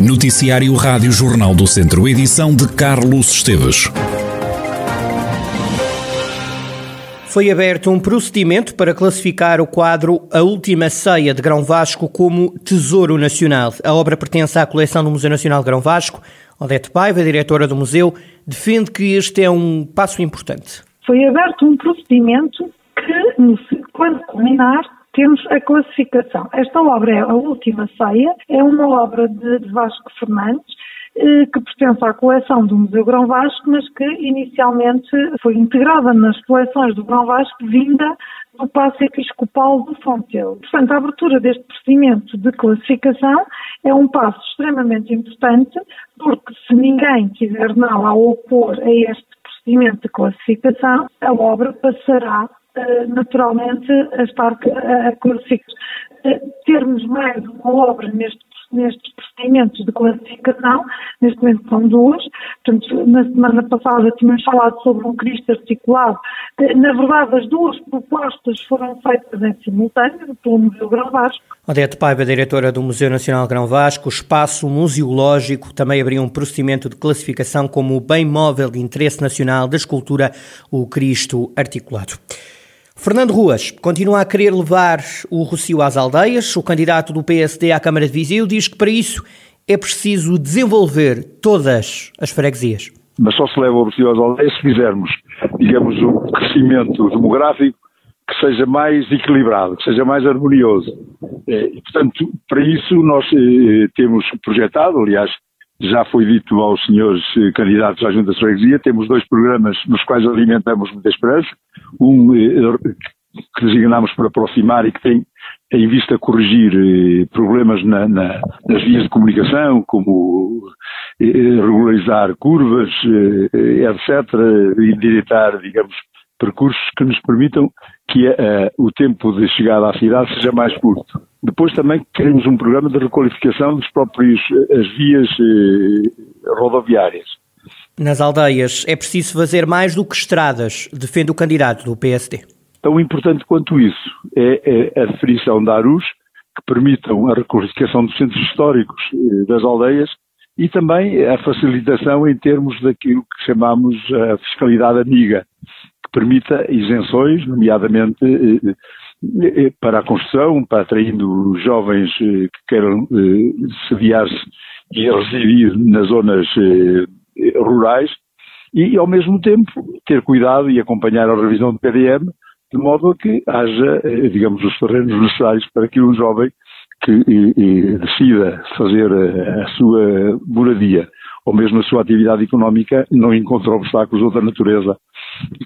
Noticiário Rádio Jornal do Centro, edição de Carlos Esteves. Foi aberto um procedimento para classificar o quadro A Última Ceia de Grão Vasco como Tesouro Nacional. A obra pertence à coleção do Museu Nacional de Grão Vasco. Odete Paiva, diretora do museu, defende que este é um passo importante. Foi aberto um procedimento que, quando culminar, temos a classificação. Esta obra é A Última Ceia, é uma obra de Vasco Fernandes, eh, que pertence à coleção do Museu Grão Vasco, mas que inicialmente foi integrada nas coleções do Grão Vasco, vinda do Paço Episcopal do Fontelo. Portanto, a abertura deste procedimento de classificação é um passo extremamente importante, porque se ninguém tiver nada a opor a este procedimento de classificação, a obra passará naturalmente a estar a classificar. Uh, termos mais uma obra neste nestes procedimentos de classificação, neste momento são duas. Portanto, na semana passada tínhamos falado sobre um Cristo articulado. Eh, na verdade, as duas propostas foram feitas em simultâneo pelo Museu Grão Vasco. Odete Paiva, diretora do Museu Nacional Grão Vasco, o espaço museológico também abriu um procedimento de classificação como bem móvel de interesse nacional da escultura, o Cristo articulado. Fernando Ruas continua a querer levar o Rocio às aldeias. O candidato do PSD à Câmara de Viseu diz que para isso é preciso desenvolver todas as freguesias. Mas só se leva o Rocio às aldeias se fizermos, digamos, um crescimento demográfico que seja mais equilibrado, que seja mais harmonioso. É, e, portanto, para isso nós eh, temos projetado, aliás, já foi dito aos senhores eh, candidatos à Junta de Freguesia, temos dois programas nos quais alimentamos muita esperança. Um eh, que designamos para aproximar e que tem em vista corrigir eh, problemas na, na, nas vias de comunicação, como regularizar curvas, etc., endireitar, digamos, percursos que nos permitam que o tempo de chegada à cidade seja mais curto. Depois também queremos um programa de requalificação dos próprios as vias eh, rodoviárias. Nas aldeias é preciso fazer mais do que estradas, defende o candidato do PSD. Tão importante quanto isso é, é a definição da ARUS, que permitam a requalificação dos centros históricos eh, das aldeias e também a facilitação em termos daquilo que chamamos a fiscalidade amiga, que permita isenções, nomeadamente eh, eh, para a construção, para atraindo jovens eh, que queiram eh, sediar-se e residir nas zonas rurais e, ao mesmo tempo, ter cuidado e acompanhar a revisão do PDM de modo a que haja, digamos, os terrenos necessários para que um jovem que e, e decida fazer a, a, sua moradia ou mesmo a sua atividade económica não encontre obstáculos da natureza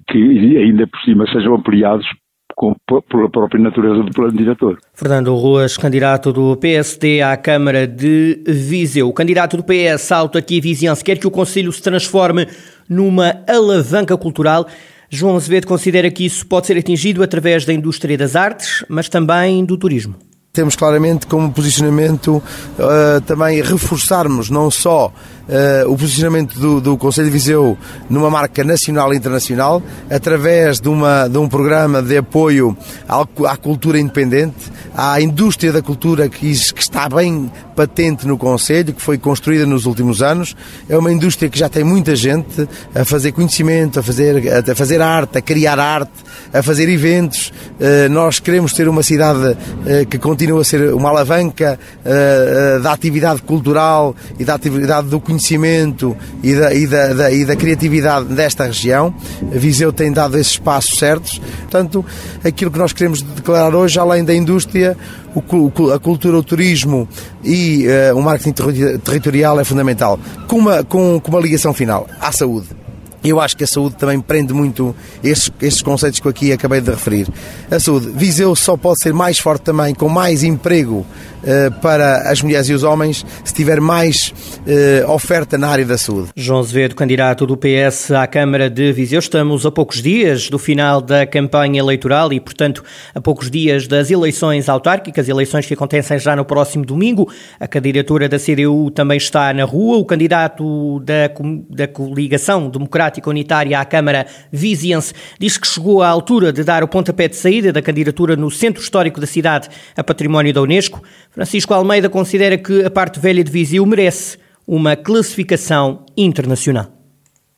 que ainda por cima sejam ampliados com, pela própria natureza do plano diretor. Fernando Ruas, candidato do PSD à Câmara de Viseu. O candidato do PS Alto aqui Viziense quer que o Conselho se transforme numa alavanca cultural. João Azevedo considera que isso pode ser atingido através da indústria das artes, mas também do turismo temos claramente como posicionamento uh, também reforçarmos não só uh, o posicionamento do, do Conselho de Viseu numa marca nacional e internacional, através de, uma, de um programa de apoio à, cultura independente, à indústria da cultura que, que está bem patente no Conselho, que foi construída nos últimos anos. É uma indústria que já tem muita gente a fazer conhecimento, a fazer, a fazer arte, a criar arte, a fazer eventos. Uh, nós queremos ter uma cidade que continue a ser uma alavanca uh, da atividade cultural e da atividade do conhecimento e da, e da, da, e da criatividade desta região. A Viseu tem dado esses passos certos. Portanto, aquilo que nós queremos declarar hoje, além da indústria, a cultura, o turismo e uh, o marketing territorial é fundamental, com uma, com, com uma ligação final à saúde. Eu acho que a saúde também prende muito estes, estes conceitos que eu aqui acabei de referir. A saúde. Viseu só pode ser mais forte também, com mais emprego para as mulheres e os homens, se tiver mais uh, oferta na área da saúde. João Azevedo, candidato do PS à Câmara de Viseu. Estamos a poucos dias do final da campanha eleitoral e, portanto, a poucos dias das eleições autárquicas, eleições que acontecem já no próximo domingo. A candidatura da CDU também está na rua. O candidato da, da coligação Democrática Unitária à Câmara Viziense, diz que chegou à altura de dar o pontapé de saída da candidatura no Centro Histórico da cidade a património da Unesco. Francisco Almeida considera que a parte velha de Viseu merece uma classificação internacional.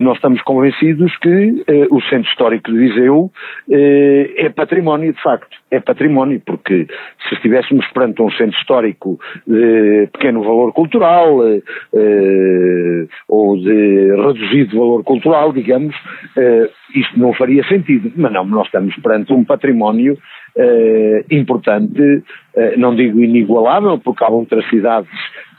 Nós estamos convencidos que eh, o Centro Histórico de Viseu eh, é património, de facto. É património, porque se estivéssemos perante um centro histórico de pequeno valor cultural eh, eh ou de reduzido valor cultural, digamos, eh, isto não faria sentido. Mas não, nós estamos perante um património eh, importante, não digo inigualável, porque há outras cidades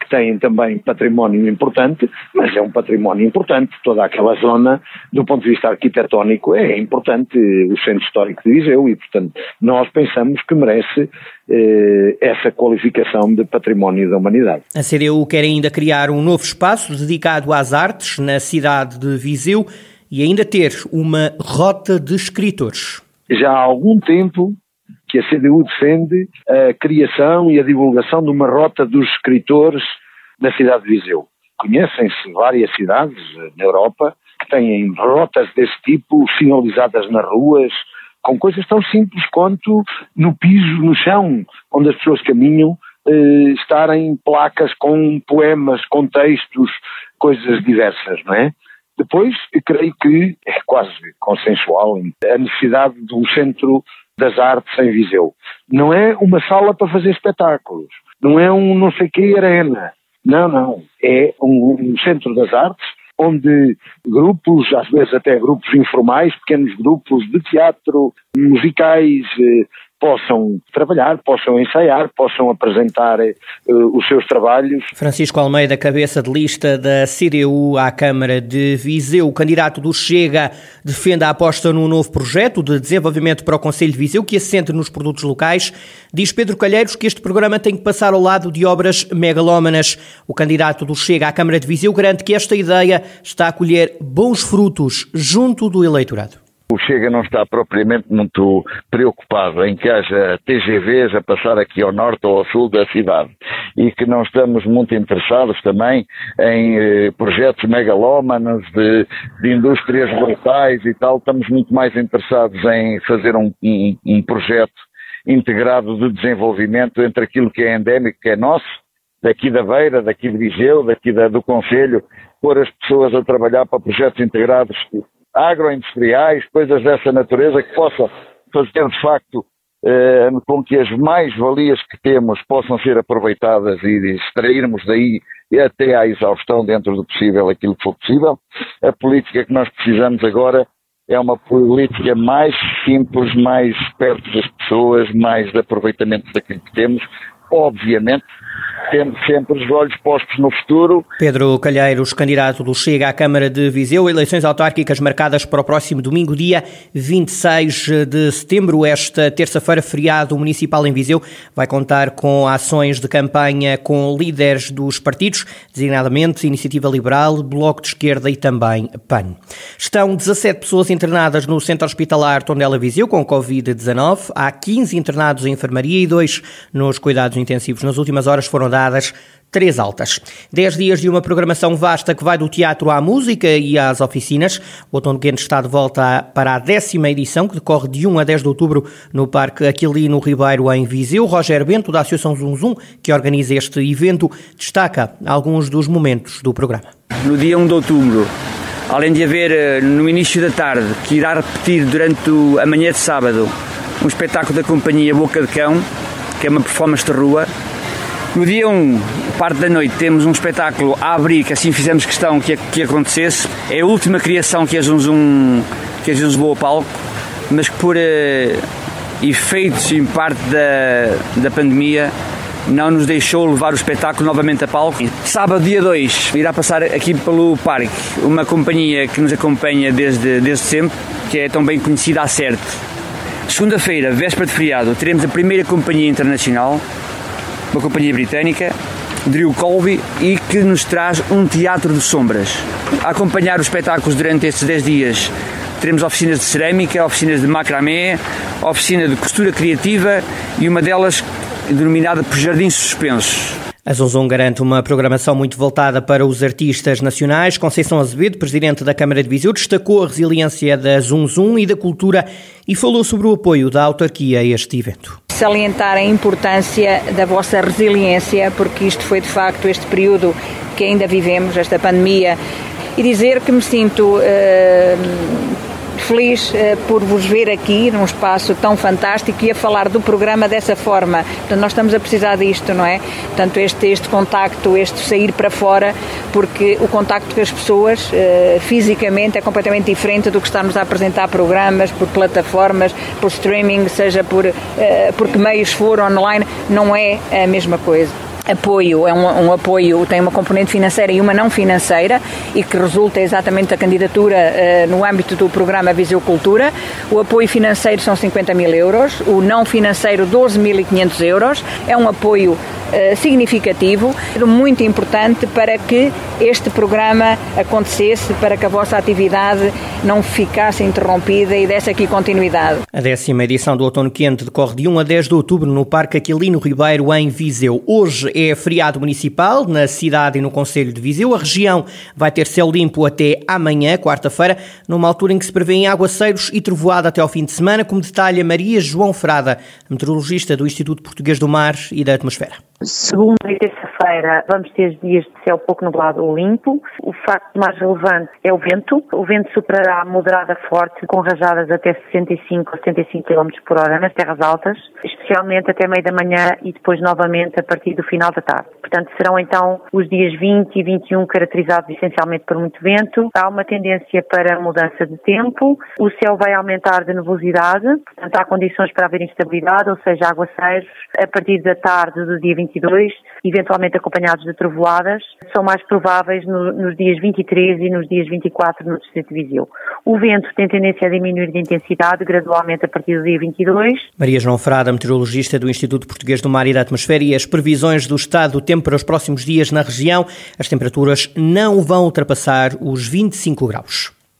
que têm também património importante, mas é um património importante. Toda aquela zona, do ponto de vista arquitetónico, é importante o centro histórico de Viseu e, portanto, nós pensamos que merece eh, essa qualificação de património da humanidade. A CDU quer ainda criar um novo espaço dedicado às artes na cidade de Viseu e ainda ter uma rota de escritores. Já há algum tempo que a CDU defende a criação e a divulgação de uma rota dos escritores da cidade de Viseu. Conhecem-se várias cidades eh, na Europa que têm rotas desse tipo sinalizadas nas ruas, com coisas tão simples quanto no piso, no chão, onde as pessoas caminham, eh, estarem placas com poemas, com textos, coisas diversas, não é? Depois, creio que é quase consensual a necessidade do centro das artes em Viseu. Não é uma sala para fazer espetáculos, não é um não sei que arena, não, não. É um, um centro das artes onde grupos, às vezes até grupos informais, pequenos grupos de teatro, musicais, eh, possam trabalhar, possam ensaiar, possam apresentar uh, os seus trabalhos. Francisco Almeida, cabeça de lista da CDU à Câmara de Viseu, o candidato do Chega, defende a aposta num novo projeto de desenvolvimento para o Conselho de Viseu que assente nos produtos locais. Diz Pedro Calheiros que este programa tem que passar ao lado de obras megalómanas. O candidato do Chega à Câmara de Viseu garante que esta ideia está a colher bons frutos junto do eleitorado. O Chega não está propriamente muito preocupado em que haja TGVs a passar aqui ao norte ou ao sul da cidade e que não estamos muito interessados também em eh, projetos megalómanos de, de, indústrias brutais e tal. Estamos muito mais interessados em fazer um, um, um projeto integrado de desenvolvimento entre aquilo que é endémico, que é nosso, daqui da Beira, daqui de Viseu, daqui da, do Conselho, pôr as pessoas a trabalhar para projetos integrados agroindustriais, coisas dessa natureza que possam fazer de facto eh, com que as mais-valias que temos possam ser aproveitadas e extrairmos daí até à exaustão dentro do possível aquilo que for possível. A política que nós precisamos agora é uma política mais simples, mais perto das pessoas, mais de aproveitamento daquilo que temos, obviamente sempre os olhos postos no futuro. Pedro Calheiros, candidato do Chega à Câmara de Viseu, eleições autárquicas marcadas para o próximo domingo, dia 26 de setembro. Esta terça-feira, feriado municipal em Viseu, vai contar com ações de campanha com líderes dos partidos, designadamente Iniciativa Liberal, Bloco de Esquerda e também PAN. Estão 17 pessoas internadas no Centro Hospitalar Tondela Viseu com Covid-19. Há 15 internados em enfermaria e dois nos cuidados intensivos. Nas últimas horas foram dadas três altas. Dez dias de uma programação vasta que vai do teatro à música e às oficinas. O Outono Quente está de volta para a décima edição, que decorre de 1 a 10 de outubro no Parque Aquilino Ribeiro, em Viseu. Roger Bento, da Associação Zum Zum, que organiza este evento, destaca alguns dos momentos do programa. No dia 1 de outubro, além de haver eh, no início da tarde, que irá repetir durante a manhã de sábado, um espetáculo da companhia Boca de Cão, que é uma performance de rua, no dia 1, parte da noite, temos um espetáculo a abrir, que assim fizemos questão que, que acontecesse. É a última criação que a Zunzum, que a Zunzum boa palco, mas que por uh, efeitos em parte da, da pandemia não nos deixou levar o espetáculo novamente a palco. Sábado, dia 2, irá passar aqui pelo parque uma companhia que nos acompanha desde, desde sempre, que é tão bem conhecida a CERT. Segunda-feira, véspera de feriado, teremos a primeira companhia internacional, uma companhia britânica, Drew Colby, e que nos traz um teatro de sombras. A acompanhar os espetáculos durante estes 10 dias, teremos oficinas de cerâmica, oficinas de macramé, oficina de costura criativa e uma delas denominada por Jardins Suspensos. A Zonzon garante uma programação muito voltada para os artistas nacionais. Conceição Azevedo, presidente da Câmara de Viseu, destacou a resiliência da Zunzum e da cultura e falou sobre o apoio da autarquia a este evento. Salientar a importância da vossa resiliência, porque isto foi de facto este período que ainda vivemos, esta pandemia, e dizer que me sinto. Uh, feliz uh, por vos ver aqui num espaço tão fantástico e a falar do programa dessa forma. Portanto, nós estamos a precisar disto, não é? Portanto, este, este contacto, este sair para fora, porque o contacto com as pessoas uh, fisicamente é completamente diferente do que estarmos a apresentar programas por plataformas, por streaming, seja por, uh, por que meios for online, não é a mesma coisa apoio, é um, um, apoio, tem uma componente financeira e uma não financeira e que resulta exatamente da candidatura uh, no âmbito do programa Viseu Cultura. O apoio financeiro são 50 mil euros, o não financeiro 12.500 euros. É um apoio significativo, muito importante para que este programa acontecesse, para que a vossa atividade não ficasse interrompida e desse aqui continuidade. A décima edição do Outono Quente decorre de 1 a 10 de outubro no Parque Aquilino Ribeiro, em Viseu. Hoje é feriado municipal na cidade e no Conselho de Viseu. A região vai ter céu limpo até amanhã, quarta-feira, numa altura em que se prevêem aguaceiros e trovoada até ao fim de semana, como detalha Maria João Frada, meteorologista do Instituto Português do Mar e da Atmosfera. Segunda e terça-feira vamos ter dias de céu pouco nublado ou limpo. O facto mais relevante é o vento. O vento superará moderada forte com rajadas até 65 ou 75 km por hora nas terras altas, especialmente até meio da manhã e depois novamente a partir do final da tarde. Portanto, serão então os dias 20 e 21 caracterizados essencialmente por muito vento. Há uma tendência para mudança de tempo. O céu vai aumentar de nebulosidade, portanto há condições para haver instabilidade, ou seja, aguaceiros a partir da tarde do dia 22, eventualmente acompanhados de trovoadas, são mais prováveis no, nos dias 23 e nos dias 24 no Distrito de Viseu. O vento tem tendência a diminuir de intensidade gradualmente a partir do dia 22. Maria João Frada, meteorologista do Instituto Português do Mar e da Atmosfera e as previsões do estado do tempo para os próximos dias na região, as temperaturas não vão ultrapassar os 25 graus.